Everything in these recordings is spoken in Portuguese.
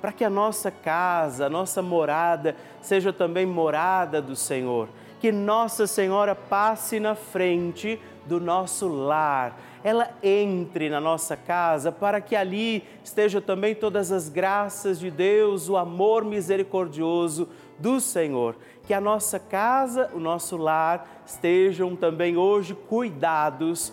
para que a nossa casa, a nossa morada, seja também morada do Senhor. Que Nossa Senhora passe na frente do nosso lar, ela entre na nossa casa para que ali estejam também todas as graças de Deus, o amor misericordioso do Senhor. Que a nossa casa, o nosso lar estejam também hoje cuidados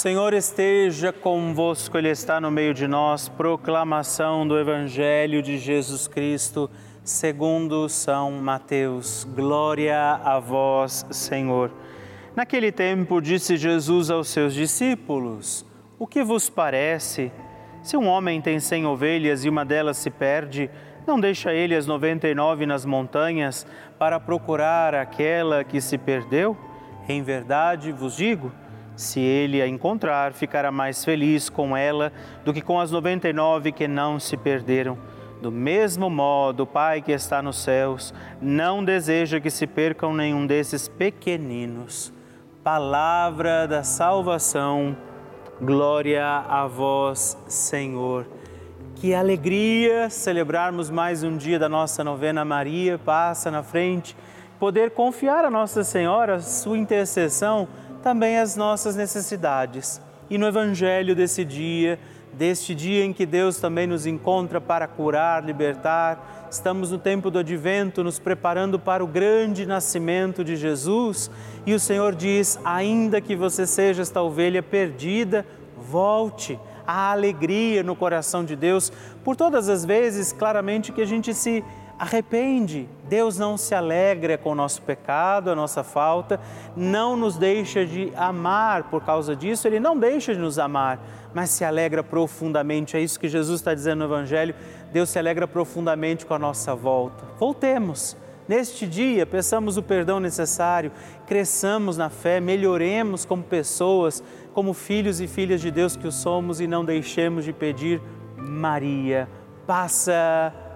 Senhor esteja convosco, Ele está no meio de nós. Proclamação do Evangelho de Jesus Cristo segundo São Mateus. Glória a vós, Senhor. Naquele tempo disse Jesus aos seus discípulos: O que vos parece? Se um homem tem cem ovelhas e uma delas se perde, não deixa ele as noventa e nove nas montanhas para procurar aquela que se perdeu? Em verdade vos digo, se ele a encontrar, ficará mais feliz com ela do que com as noventa e nove que não se perderam. Do mesmo modo, o Pai que está nos céus não deseja que se percam nenhum desses pequeninos. Palavra da salvação, glória a vós, Senhor. Que alegria celebrarmos mais um dia da nossa novena Maria, passa na frente, poder confiar a Nossa Senhora, a sua intercessão, também as nossas necessidades. E no Evangelho desse dia, deste dia em que Deus também nos encontra para curar, libertar. Estamos no tempo do advento, nos preparando para o grande nascimento de Jesus, e o Senhor diz: ainda que você seja esta ovelha perdida, volte. Há alegria no coração de Deus por todas as vezes, claramente, que a gente se arrepende. Deus não se alegra com o nosso pecado, a nossa falta, não nos deixa de amar por causa disso, Ele não deixa de nos amar, mas se alegra profundamente. É isso que Jesus está dizendo no Evangelho. Deus se alegra profundamente com a nossa volta. Voltemos. Neste dia, peçamos o perdão necessário, cresçamos na fé, melhoremos como pessoas, como filhos e filhas de Deus que o somos e não deixemos de pedir, Maria, passa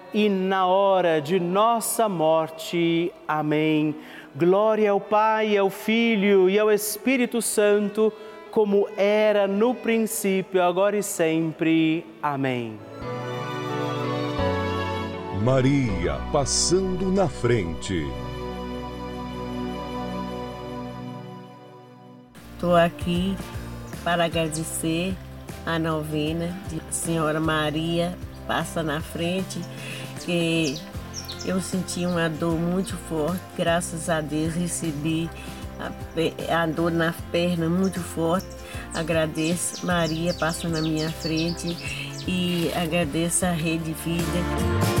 e na hora de nossa morte. Amém. Glória ao Pai, ao Filho e ao Espírito Santo, como era no princípio, agora e sempre. Amém. Maria passando na frente. Estou aqui para agradecer a novena de Senhora Maria passa na frente, que eu senti uma dor muito forte, graças a Deus recebi a, a dor na perna muito forte. Agradeço, Maria passa na minha frente e agradeço a Rede Vida.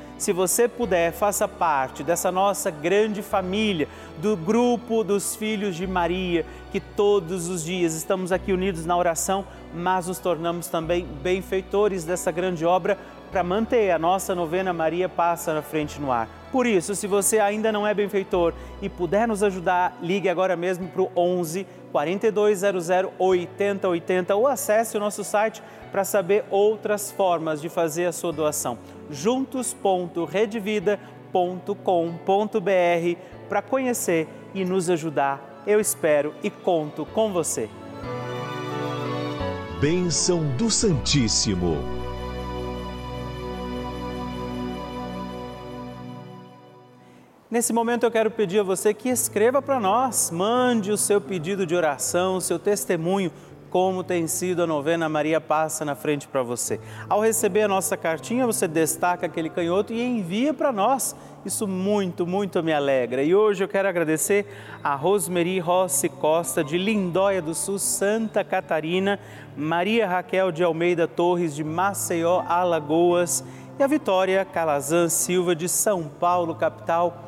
Se você puder, faça parte dessa nossa grande família, do grupo dos filhos de Maria, que todos os dias estamos aqui unidos na oração, mas nos tornamos também benfeitores dessa grande obra para manter a nossa novena Maria Passa na Frente no Ar. Por isso, se você ainda não é benfeitor e puder nos ajudar, ligue agora mesmo para o 11 4200 8080 ou acesse o nosso site para saber outras formas de fazer a sua doação. juntos.redvida.com.br para conhecer e nos ajudar. Eu espero e conto com você. Bênção do Santíssimo. Nesse momento eu quero pedir a você que escreva para nós, mande o seu pedido de oração, o seu testemunho, como tem sido a novena Maria Passa na frente para você. Ao receber a nossa cartinha, você destaca aquele canhoto e envia para nós. Isso muito, muito me alegra. E hoje eu quero agradecer a Rosemary Rossi Costa, de Lindóia do Sul, Santa Catarina, Maria Raquel de Almeida Torres, de Maceió, Alagoas, e a Vitória Calazan Silva, de São Paulo, capital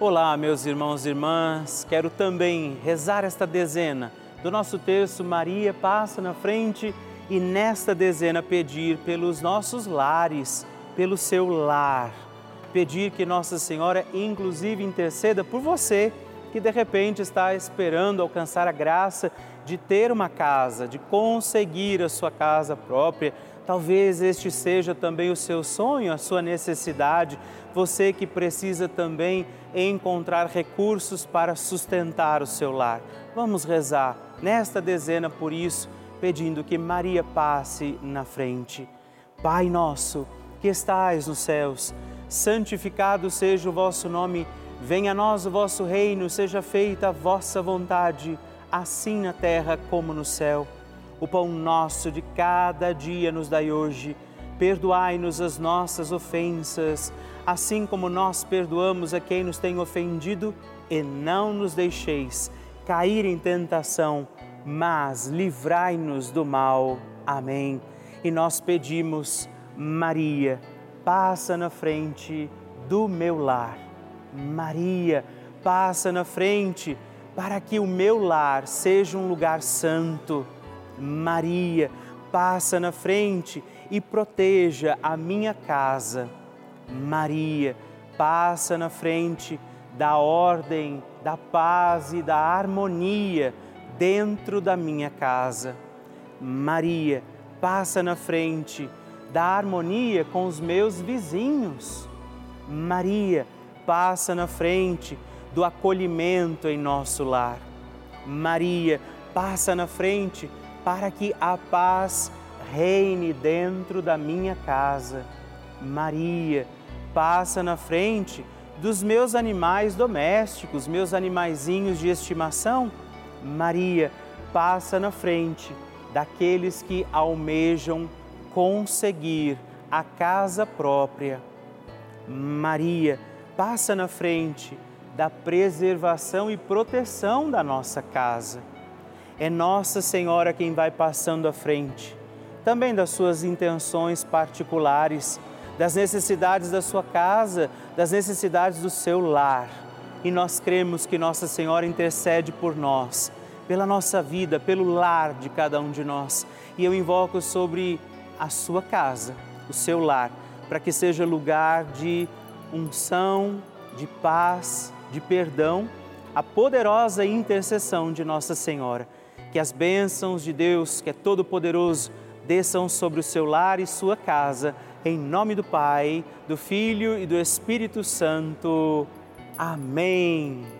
Olá, meus irmãos e irmãs, quero também rezar esta dezena do nosso terço Maria passa na frente e nesta dezena pedir pelos nossos lares, pelo seu lar. Pedir que Nossa Senhora, inclusive, interceda por você que de repente está esperando alcançar a graça de ter uma casa, de conseguir a sua casa própria. Talvez este seja também o seu sonho, a sua necessidade. Você que precisa também encontrar recursos para sustentar o seu lar. Vamos rezar nesta dezena por isso, pedindo que Maria passe na frente. Pai nosso, que estais nos céus, santificado seja o vosso nome, venha a nós o vosso reino, seja feita a vossa vontade, assim na terra como no céu. O pão nosso de cada dia nos dai hoje. Perdoai-nos as nossas ofensas, assim como nós perdoamos a quem nos tem ofendido, e não nos deixeis cair em tentação, mas livrai-nos do mal. Amém. E nós pedimos, Maria, passa na frente do meu lar. Maria, passa na frente para que o meu lar seja um lugar santo. Maria, passa na frente e proteja a minha casa. Maria, passa na frente da ordem, da paz e da harmonia dentro da minha casa. Maria, passa na frente da harmonia com os meus vizinhos. Maria, passa na frente do acolhimento em nosso lar. Maria, passa na frente para que a paz reine dentro da minha casa. Maria, passa na frente dos meus animais domésticos, meus animaizinhos de estimação. Maria, passa na frente daqueles que almejam conseguir a casa própria. Maria, passa na frente da preservação e proteção da nossa casa. É Nossa Senhora quem vai passando à frente, também das suas intenções particulares, das necessidades da sua casa, das necessidades do seu lar. E nós cremos que Nossa Senhora intercede por nós, pela nossa vida, pelo lar de cada um de nós. E eu invoco sobre a sua casa, o seu lar, para que seja lugar de unção, de paz, de perdão, a poderosa intercessão de Nossa Senhora. Que as bênçãos de Deus, que é todo-poderoso, desçam sobre o seu lar e sua casa, em nome do Pai, do Filho e do Espírito Santo. Amém.